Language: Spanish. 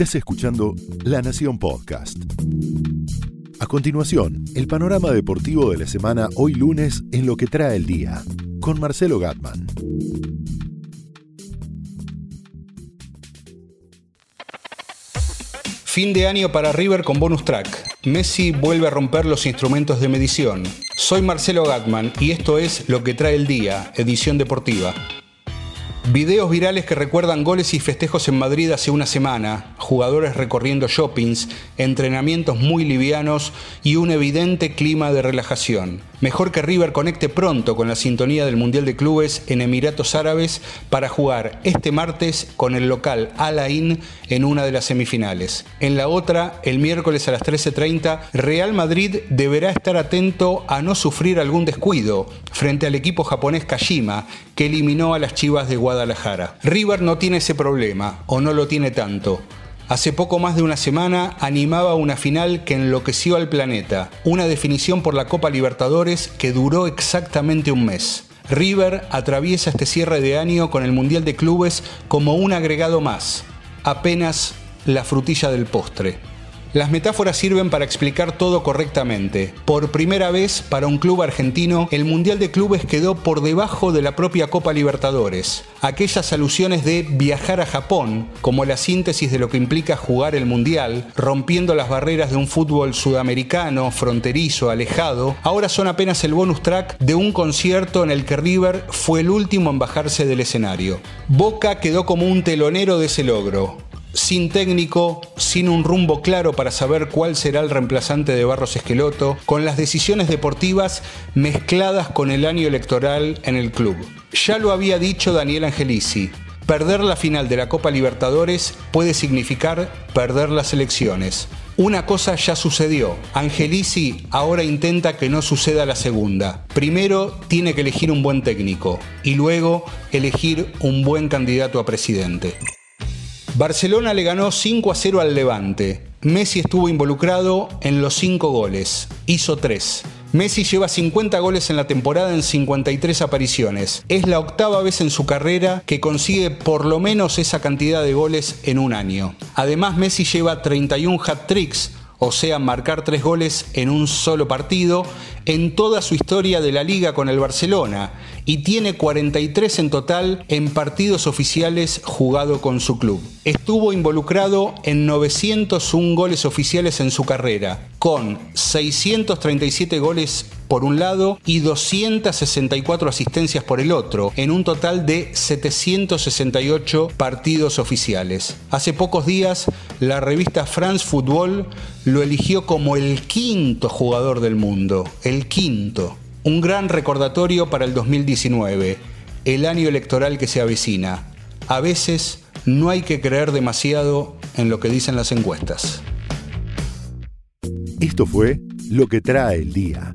Estás escuchando La Nación Podcast. A continuación, el panorama deportivo de la semana hoy lunes en lo que trae el día, con Marcelo Gatman. Fin de año para River con bonus track. Messi vuelve a romper los instrumentos de medición. Soy Marcelo Gatman y esto es Lo que trae el día, edición deportiva. Videos virales que recuerdan goles y festejos en Madrid hace una semana, jugadores recorriendo shoppings, entrenamientos muy livianos y un evidente clima de relajación. Mejor que River conecte pronto con la sintonía del Mundial de Clubes en Emiratos Árabes para jugar este martes con el local Al Ain en una de las semifinales. En la otra, el miércoles a las 13.30, Real Madrid deberá estar atento a no sufrir algún descuido frente al equipo japonés Kashima que eliminó a las Chivas de Guadalajara. River no tiene ese problema, o no lo tiene tanto. Hace poco más de una semana animaba una final que enloqueció al planeta, una definición por la Copa Libertadores que duró exactamente un mes. River atraviesa este cierre de año con el Mundial de Clubes como un agregado más, apenas la frutilla del postre. Las metáforas sirven para explicar todo correctamente. Por primera vez para un club argentino, el Mundial de Clubes quedó por debajo de la propia Copa Libertadores. Aquellas alusiones de viajar a Japón, como la síntesis de lo que implica jugar el Mundial, rompiendo las barreras de un fútbol sudamericano, fronterizo, alejado, ahora son apenas el bonus track de un concierto en el que River fue el último en bajarse del escenario. Boca quedó como un telonero de ese logro sin técnico, sin un rumbo claro para saber cuál será el reemplazante de Barros Esqueloto, con las decisiones deportivas mezcladas con el año electoral en el club. Ya lo había dicho Daniel Angelici, perder la final de la Copa Libertadores puede significar perder las elecciones. Una cosa ya sucedió. Angelici ahora intenta que no suceda la segunda. Primero tiene que elegir un buen técnico y luego elegir un buen candidato a presidente. Barcelona le ganó 5 a 0 al Levante. Messi estuvo involucrado en los 5 goles, hizo 3. Messi lleva 50 goles en la temporada en 53 apariciones. Es la octava vez en su carrera que consigue por lo menos esa cantidad de goles en un año. Además, Messi lleva 31 hat-tricks, o sea, marcar tres goles en un solo partido, en toda su historia de la liga con el Barcelona y tiene 43 en total en partidos oficiales jugado con su club. Estuvo involucrado en 901 goles oficiales en su carrera, con 637 goles por un lado y 264 asistencias por el otro, en un total de 768 partidos oficiales. Hace pocos días, la revista France Football lo eligió como el quinto jugador del mundo, el quinto. Un gran recordatorio para el 2019, el año electoral que se avecina. A veces no hay que creer demasiado en lo que dicen las encuestas. Esto fue Lo que trae el día,